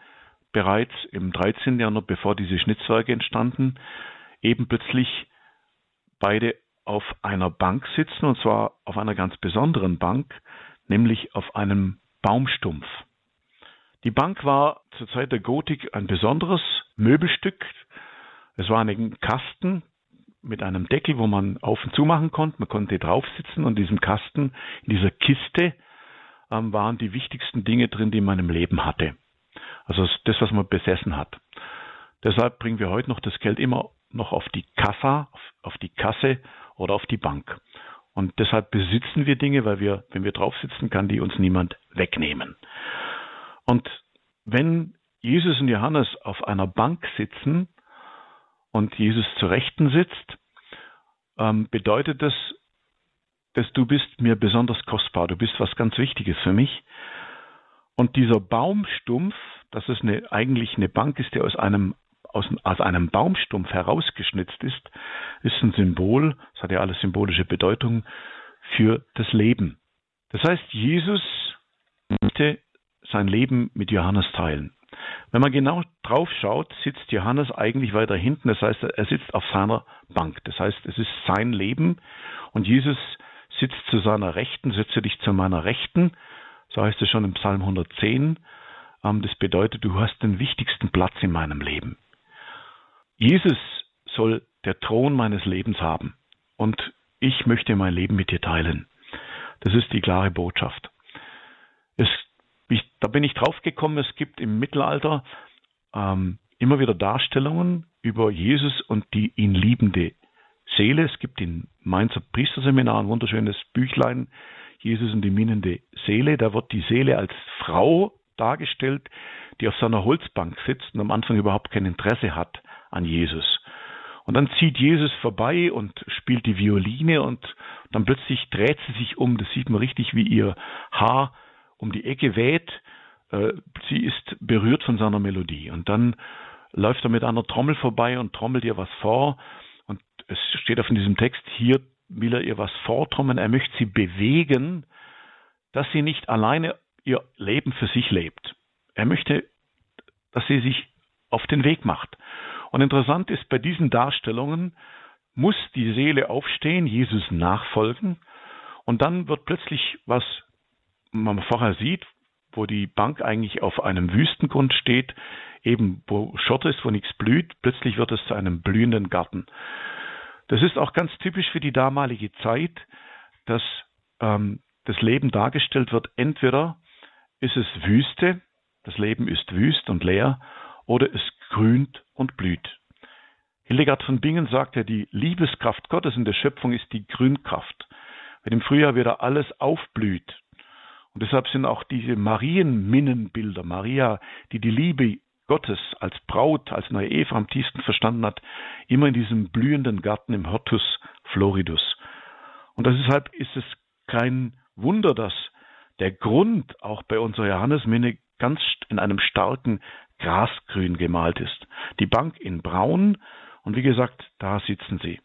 bereits im 13. Jahrhundert, bevor diese Schnitzwerke entstanden, eben plötzlich beide auf einer Bank sitzen, und zwar auf einer ganz besonderen Bank, nämlich auf einem Baumstumpf. Die Bank war zur Zeit der Gotik ein besonderes Möbelstück. Es war ein Kasten mit einem Deckel, wo man auf und zu machen konnte. Man konnte drauf sitzen und in diesem Kasten, in dieser Kiste, ähm, waren die wichtigsten Dinge drin, die man im Leben hatte. Also das, was man besessen hat. Deshalb bringen wir heute noch das Geld immer noch auf die Kassa, auf, auf die Kasse oder auf die Bank. Und deshalb besitzen wir Dinge, weil wir, wenn wir drauf sitzen, kann die uns niemand wegnehmen. Und wenn Jesus und Johannes auf einer Bank sitzen und Jesus zur Rechten sitzt, ähm, bedeutet das, dass du bist mir besonders kostbar, du bist was ganz Wichtiges für mich. Und dieser Baumstumpf, das ist eine, eigentlich eine Bank ist, der aus einem, aus, aus einem Baumstumpf herausgeschnitzt ist, ist ein Symbol, das hat ja alles symbolische Bedeutung, für das Leben. Das heißt, Jesus möchte sein Leben mit Johannes teilen. Wenn man genau drauf schaut, sitzt Johannes eigentlich weiter hinten. Das heißt, er sitzt auf seiner Bank. Das heißt, es ist sein Leben und Jesus sitzt zu seiner Rechten, setze dich zu meiner Rechten. So heißt es schon im Psalm 110. Ähm, das bedeutet, du hast den wichtigsten Platz in meinem Leben. Jesus soll der Thron meines Lebens haben und ich möchte mein Leben mit dir teilen. Das ist die klare Botschaft. Es, ich, da bin ich drauf gekommen, es gibt im Mittelalter ähm, immer wieder Darstellungen über Jesus und die ihn liebende Seele. Es gibt in Mainzer Priesterseminar ein wunderschönes Büchlein, Jesus und die minnende Seele. Da wird die Seele als Frau dargestellt, die auf seiner Holzbank sitzt und am Anfang überhaupt kein Interesse hat an Jesus. Und dann zieht Jesus vorbei und spielt die Violine und dann plötzlich dreht sie sich um. Das sieht man richtig, wie ihr Haar um die Ecke weht. Äh, sie ist berührt von seiner Melodie. Und dann läuft er mit einer Trommel vorbei und trommelt ihr was vor. Und es steht auf in diesem Text, hier will er ihr was vortrommeln. Er möchte sie bewegen, dass sie nicht alleine ihr Leben für sich lebt. Er möchte, dass sie sich auf den Weg macht. Und interessant ist, bei diesen Darstellungen muss die Seele aufstehen, Jesus nachfolgen, und dann wird plötzlich, was man vorher sieht, wo die Bank eigentlich auf einem Wüstengrund steht, eben wo Schotter ist, wo nichts blüht, plötzlich wird es zu einem blühenden Garten. Das ist auch ganz typisch für die damalige Zeit, dass ähm, das Leben dargestellt wird, entweder ist es Wüste, das Leben ist wüst und leer, oder es grünt und blüht. Hildegard von Bingen sagt ja, die Liebeskraft Gottes in der Schöpfung ist die Grünkraft. Wenn im Frühjahr wieder alles aufblüht, und deshalb sind auch diese Marienminnenbilder, Maria, die die Liebe Gottes als Braut, als neue Eva am tiefsten verstanden hat, immer in diesem blühenden Garten im Hortus Floridus. Und deshalb ist es kein Wunder, dass der Grund auch bei unserer Johannesminne ganz in einem starken Grasgrün gemalt ist. Die Bank in Braun und wie gesagt, da sitzen sie.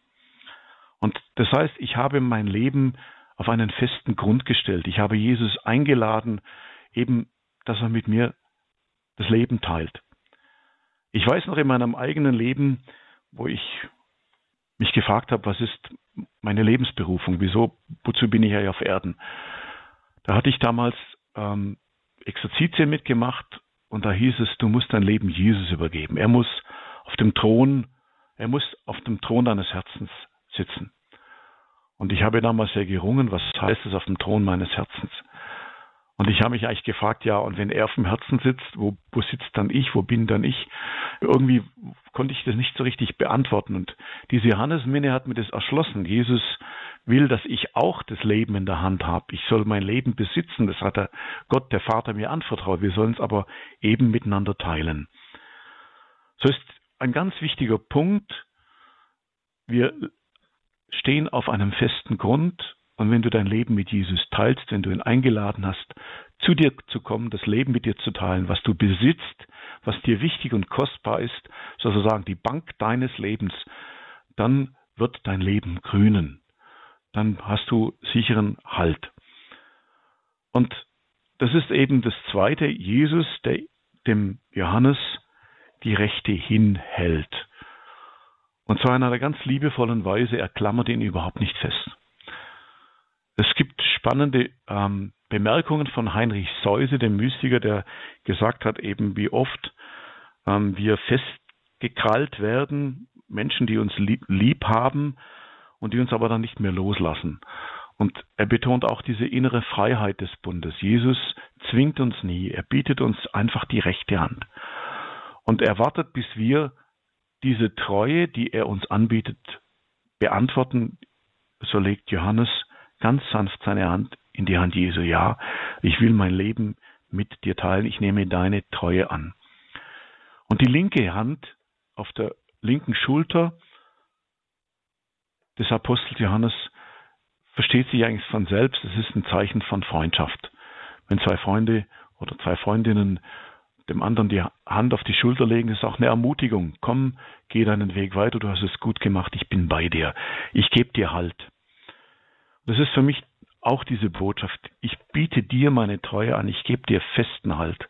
Und das heißt, ich habe mein Leben auf einen festen Grund gestellt. Ich habe Jesus eingeladen, eben, dass er mit mir das Leben teilt. Ich weiß noch in meinem eigenen Leben, wo ich mich gefragt habe, was ist meine Lebensberufung? Wieso, wozu bin ich ja auf Erden? Da hatte ich damals ähm, Exerzitien mitgemacht und da hieß es, du musst dein Leben Jesus übergeben. Er muss auf dem Thron, er muss auf dem Thron deines Herzens sitzen. Und ich habe damals sehr gerungen, was heißt es auf dem Thron meines Herzens? Und ich habe mich eigentlich gefragt, ja, und wenn er auf dem Herzen sitzt, wo, wo sitzt dann ich, wo bin dann ich? Irgendwie konnte ich das nicht so richtig beantworten. Und diese Johannesminne hat mir das erschlossen. Jesus will, dass ich auch das Leben in der Hand habe. Ich soll mein Leben besitzen. Das hat der Gott, der Vater, mir anvertraut. Wir sollen es aber eben miteinander teilen. So ist ein ganz wichtiger Punkt. Wir stehen auf einem festen Grund und wenn du dein Leben mit Jesus teilst, wenn du ihn eingeladen hast, zu dir zu kommen, das Leben mit dir zu teilen, was du besitzt, was dir wichtig und kostbar ist, sozusagen die Bank deines Lebens, dann wird dein Leben grünen. Dann hast du sicheren Halt. Und das ist eben das Zweite, Jesus, der dem Johannes die Rechte hinhält. Und zwar in einer ganz liebevollen Weise, er klammert ihn überhaupt nicht fest. Es gibt spannende ähm, Bemerkungen von Heinrich Seuse, dem Mystiker, der gesagt hat, eben wie oft ähm, wir festgekrallt werden, Menschen, die uns lieb, lieb haben und die uns aber dann nicht mehr loslassen. Und er betont auch diese innere Freiheit des Bundes. Jesus zwingt uns nie, er bietet uns einfach die rechte Hand. Und er wartet, bis wir diese Treue, die er uns anbietet, beantworten. So legt Johannes ganz sanft seine Hand in die Hand Jesu. Ja, ich will mein Leben mit dir teilen. Ich nehme deine Treue an. Und die linke Hand auf der linken Schulter des Apostels Johannes versteht sich eigentlich von selbst. Es ist ein Zeichen von Freundschaft. Wenn zwei Freunde oder zwei Freundinnen dem anderen die Hand auf die Schulter legen, ist auch eine Ermutigung. Komm, geh deinen Weg weiter, du hast es gut gemacht, ich bin bei dir. Ich gebe dir Halt. Das ist für mich auch diese Botschaft. Ich biete dir meine Treue an, ich gebe dir festen Halt.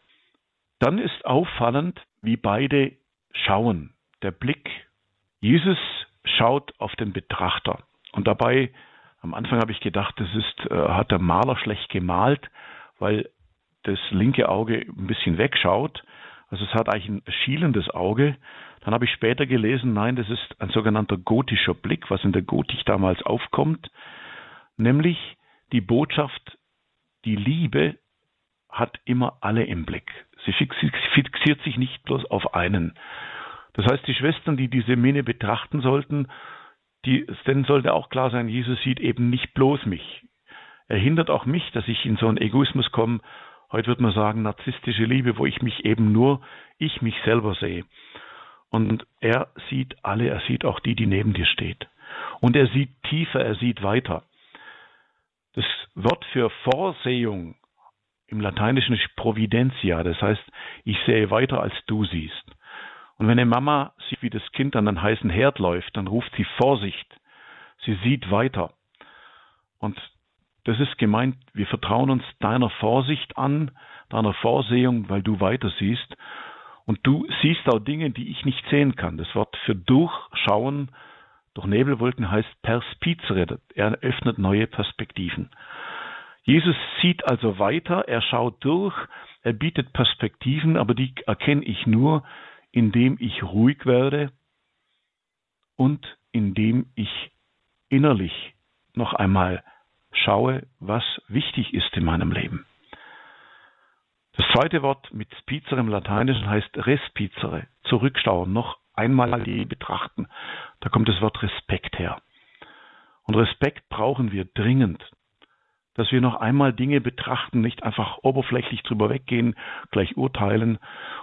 Dann ist auffallend, wie beide schauen. Der Blick. Jesus schaut auf den Betrachter. Und dabei, am Anfang habe ich gedacht, das ist, äh, hat der Maler schlecht gemalt, weil das linke Auge ein bisschen wegschaut. Also es hat eigentlich ein schielendes Auge. Dann habe ich später gelesen, nein, das ist ein sogenannter gotischer Blick, was in der Gotik damals aufkommt, nämlich die Botschaft, die Liebe hat immer alle im Blick. Sie fixiert sich nicht bloß auf einen. Das heißt, die Schwestern, die diese Minne betrachten sollten, die, denen sollte auch klar sein, Jesus sieht eben nicht bloß mich. Er hindert auch mich, dass ich in so einen Egoismus komme. Heute würde man sagen, narzisstische Liebe, wo ich mich eben nur, ich mich selber sehe. Und er sieht alle, er sieht auch die, die neben dir steht. Und er sieht tiefer, er sieht weiter. Das Wort für Vorsehung im Lateinischen ist Providentia, das heißt, ich sehe weiter, als du siehst. Und wenn eine Mama sieht, wie das Kind an einen heißen Herd läuft, dann ruft sie Vorsicht. Sie sieht weiter. Und das ist gemeint, wir vertrauen uns deiner Vorsicht an, deiner Vorsehung, weil du weiter siehst. Und du siehst auch Dinge, die ich nicht sehen kann. Das Wort für durchschauen durch Nebelwolken heißt perspizere. Er öffnet neue Perspektiven. Jesus sieht also weiter, er schaut durch, er bietet Perspektiven, aber die erkenne ich nur, indem ich ruhig werde und indem ich innerlich noch einmal schaue, was wichtig ist in meinem Leben. Das zweite Wort mit spizere im Lateinischen heißt respizere, zurückschauen, noch einmal die betrachten. Da kommt das Wort Respekt her. Und Respekt brauchen wir dringend dass wir noch einmal Dinge betrachten, nicht einfach oberflächlich drüber weggehen, gleich urteilen.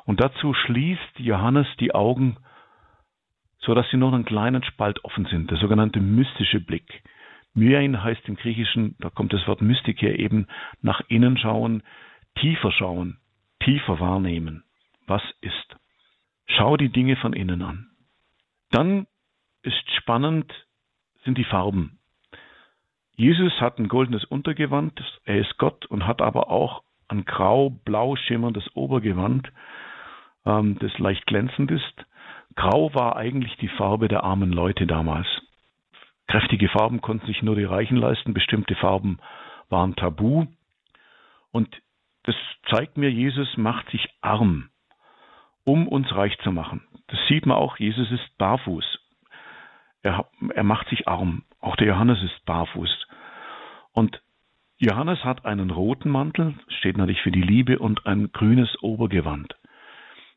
Und dazu schließt Johannes die Augen, so dass sie noch einen kleinen Spalt offen sind, der sogenannte mystische Blick. Myein heißt im Griechischen, da kommt das Wort Mystik her eben, nach innen schauen, tiefer schauen, tiefer wahrnehmen. Was ist? Schau die Dinge von innen an. Dann ist spannend, sind die Farben. Jesus hat ein goldenes Untergewand, er ist Gott und hat aber auch ein grau-blau schimmerndes Obergewand, ähm, das leicht glänzend ist. Grau war eigentlich die Farbe der armen Leute damals. Kräftige Farben konnten sich nur die Reichen leisten, bestimmte Farben waren tabu. Und das zeigt mir, Jesus macht sich arm, um uns reich zu machen. Das sieht man auch, Jesus ist barfuß. Er, er macht sich arm. Auch der Johannes ist barfuß. Und Johannes hat einen roten Mantel, steht natürlich für die Liebe, und ein grünes Obergewand.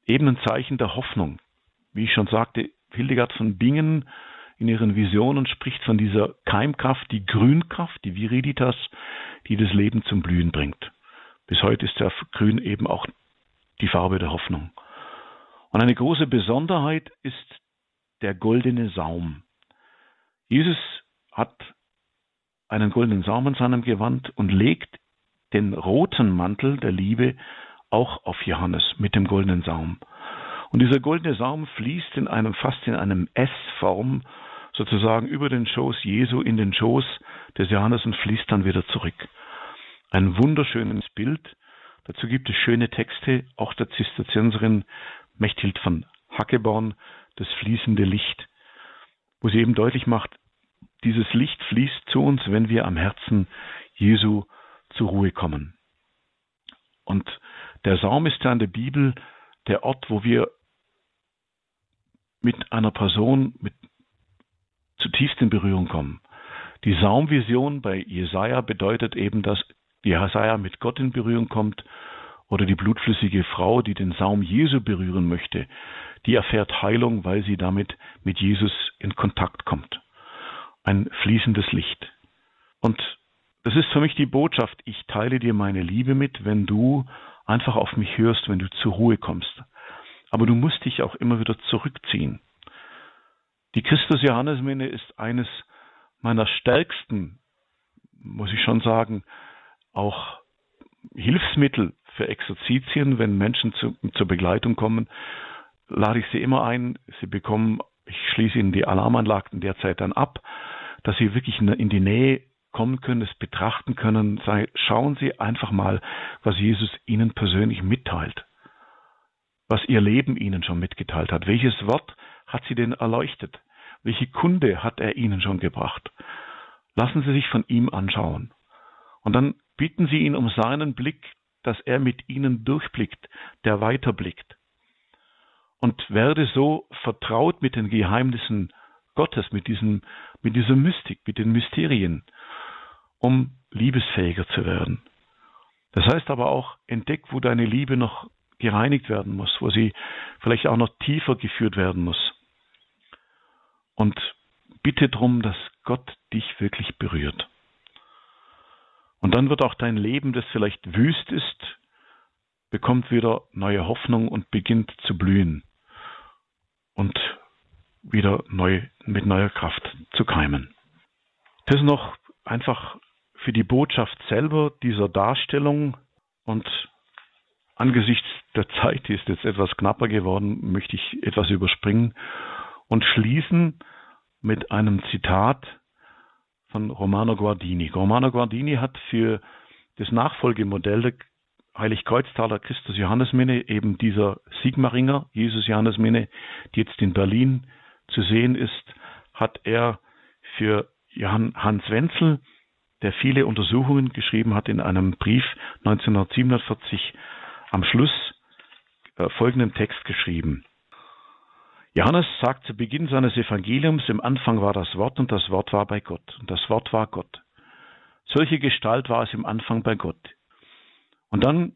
Eben ein Zeichen der Hoffnung. Wie ich schon sagte, Hildegard von Bingen in ihren Visionen spricht von dieser Keimkraft, die Grünkraft, die Viriditas, die das Leben zum Blühen bringt. Bis heute ist der Grün eben auch die Farbe der Hoffnung. Und eine große Besonderheit ist der goldene Saum. Jesus hat einen goldenen Saum in seinem Gewand und legt den roten Mantel der Liebe auch auf Johannes mit dem goldenen Saum. Und dieser goldene Saum fließt in einem, fast in einem S-Form, sozusagen über den Schoß Jesu in den Schoß des Johannes und fließt dann wieder zurück. Ein wunderschönes Bild. Dazu gibt es schöne Texte, auch der Zisterzienserin Mechthild von Hackeborn, das fließende Licht, wo sie eben deutlich macht, dieses Licht fließt zu uns, wenn wir am Herzen Jesu zur Ruhe kommen. Und der Saum ist ja in der Bibel der Ort, wo wir mit einer Person mit zutiefst in Berührung kommen. Die Saumvision bei Jesaja bedeutet eben, dass Jesaja mit Gott in Berührung kommt oder die blutflüssige Frau, die den Saum Jesu berühren möchte, die erfährt Heilung, weil sie damit mit Jesus in Kontakt kommt ein fließendes Licht. Und das ist für mich die Botschaft, ich teile dir meine Liebe mit, wenn du einfach auf mich hörst, wenn du zur Ruhe kommst. Aber du musst dich auch immer wieder zurückziehen. Die Christus-Johannes-Minne ist eines meiner stärksten, muss ich schon sagen, auch Hilfsmittel für Exerzitien, wenn Menschen zu, zur Begleitung kommen, lade ich sie immer ein. Sie bekommen, ich schließe ihnen die Alarmanlagen derzeit dann ab, dass sie wirklich in die Nähe kommen können, es betrachten können. Schauen Sie einfach mal, was Jesus Ihnen persönlich mitteilt, was Ihr Leben Ihnen schon mitgeteilt hat. Welches Wort hat Sie denn erleuchtet? Welche Kunde hat er Ihnen schon gebracht? Lassen Sie sich von ihm anschauen. Und dann bitten Sie ihn um seinen Blick, dass er mit Ihnen durchblickt, der weiterblickt. Und werde so vertraut mit den Geheimnissen Gottes, mit, diesem, mit dieser Mystik, mit den Mysterien, um liebesfähiger zu werden. Das heißt aber auch, entdeck, wo deine Liebe noch gereinigt werden muss, wo sie vielleicht auch noch tiefer geführt werden muss. Und bitte darum, dass Gott dich wirklich berührt. Und dann wird auch dein Leben, das vielleicht wüst ist, bekommt wieder neue Hoffnung und beginnt zu blühen und wieder neu mit neuer Kraft zu keimen. Das noch einfach für die Botschaft selber dieser Darstellung und angesichts der Zeit, die ist jetzt etwas knapper geworden, möchte ich etwas überspringen und schließen mit einem Zitat von Romano Guardini. Romano Guardini hat für das Nachfolgemodell der Heiligkreuztaler Christus Johannesminne eben dieser Sigmaringer, Jesus Johannesminne, die jetzt in Berlin zu sehen ist, hat er für Johann Hans Wenzel, der viele Untersuchungen geschrieben hat, in einem Brief 1947 am Schluss äh, folgenden Text geschrieben. Johannes sagt zu Beginn seines Evangeliums, im Anfang war das Wort und das Wort war bei Gott und das Wort war Gott. Solche Gestalt war es im Anfang bei Gott. Und dann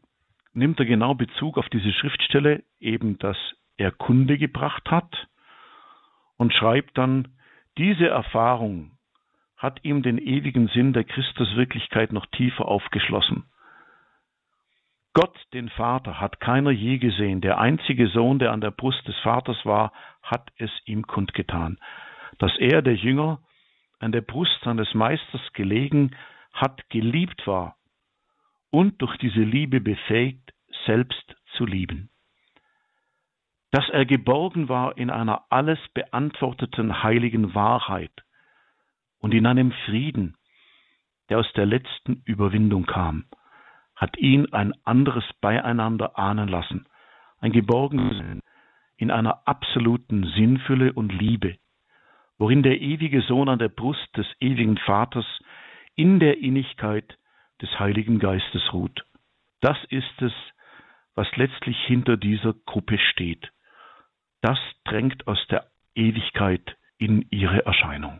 nimmt er genau Bezug auf diese Schriftstelle, eben dass er Kunde gebracht hat und schreibt dann, diese Erfahrung hat ihm den ewigen Sinn der Christuswirklichkeit noch tiefer aufgeschlossen. Gott, den Vater, hat keiner je gesehen. Der einzige Sohn, der an der Brust des Vaters war, hat es ihm kundgetan. Dass er, der Jünger, an der Brust seines Meisters gelegen, hat geliebt war und durch diese Liebe befähigt, selbst zu lieben. Dass er geborgen war in einer alles beantworteten heiligen Wahrheit und in einem Frieden, der aus der letzten Überwindung kam hat ihn ein anderes Beieinander ahnen lassen, ein Geborgensein in einer absoluten Sinnfülle und Liebe, worin der ewige Sohn an der Brust des ewigen Vaters in der Innigkeit des Heiligen Geistes ruht. Das ist es, was letztlich hinter dieser Gruppe steht. Das drängt aus der Ewigkeit in ihre Erscheinung.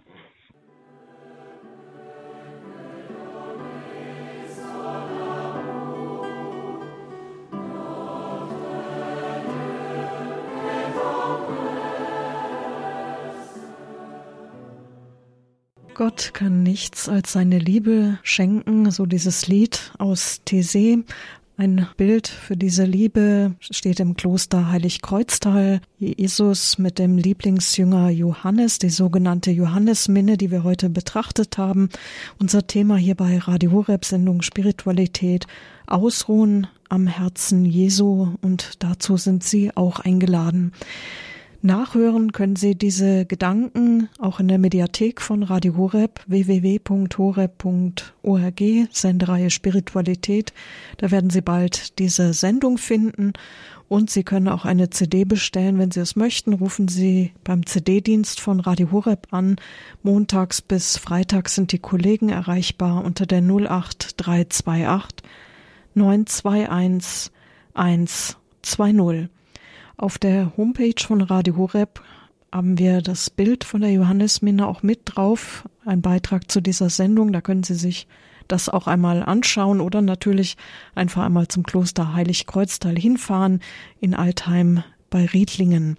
Gott kann nichts als seine Liebe schenken, so dieses Lied aus Thésée. Ein Bild für diese Liebe steht im Kloster Heiligkreuztal. Jesus mit dem Lieblingsjünger Johannes, die sogenannte Johannesminne, die wir heute betrachtet haben. Unser Thema hier bei Radio Horeb Sendung Spiritualität. Ausruhen am Herzen Jesu und dazu sind Sie auch eingeladen. Nachhören können Sie diese Gedanken auch in der Mediathek von Radio Horeb www.horeb.org, Sendereihe Spiritualität. Da werden Sie bald diese Sendung finden und Sie können auch eine CD bestellen, wenn Sie es möchten. Rufen Sie beim CD-Dienst von Radio Horeb an. Montags bis Freitags sind die Kollegen erreichbar unter der 08328 921 120. Auf der Homepage von Radio Horeb haben wir das Bild von der Johannesminne auch mit drauf, ein Beitrag zu dieser Sendung. Da können Sie sich das auch einmal anschauen oder natürlich einfach einmal zum Kloster Heiligkreuztal hinfahren in Altheim bei Riedlingen.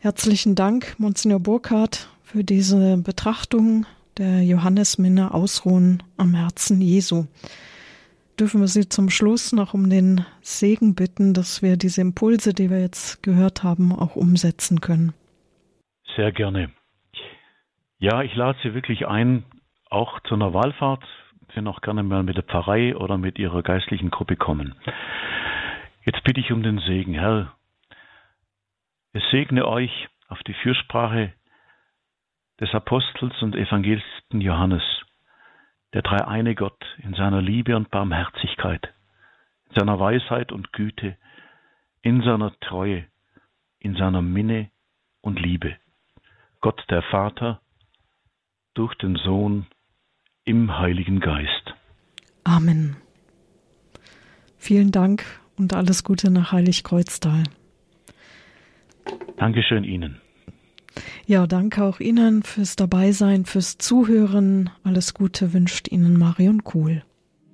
Herzlichen Dank, Monsignor Burkhardt, für diese Betrachtung der Johannesminne Ausruhen am Herzen Jesu dürfen wir Sie zum Schluss noch um den Segen bitten, dass wir diese Impulse, die wir jetzt gehört haben, auch umsetzen können. Sehr gerne. Ja, ich lade Sie wirklich ein, auch zu einer Wallfahrt. können auch gerne mal mit der Pfarrei oder mit Ihrer geistlichen Gruppe kommen. Jetzt bitte ich um den Segen, Herr. Es segne euch auf die Fürsprache des Apostels und Evangelisten Johannes, der dreieine Gott in seiner Liebe und Barmherzigkeit, in seiner Weisheit und Güte, in seiner Treue, in seiner Minne und Liebe. Gott der Vater, durch den Sohn, im Heiligen Geist. Amen. Vielen Dank und alles Gute nach Heiligkreuztal. Dankeschön Ihnen. Ja, danke auch Ihnen fürs Dabeisein, fürs Zuhören. Alles Gute wünscht Ihnen Marion Kuhl.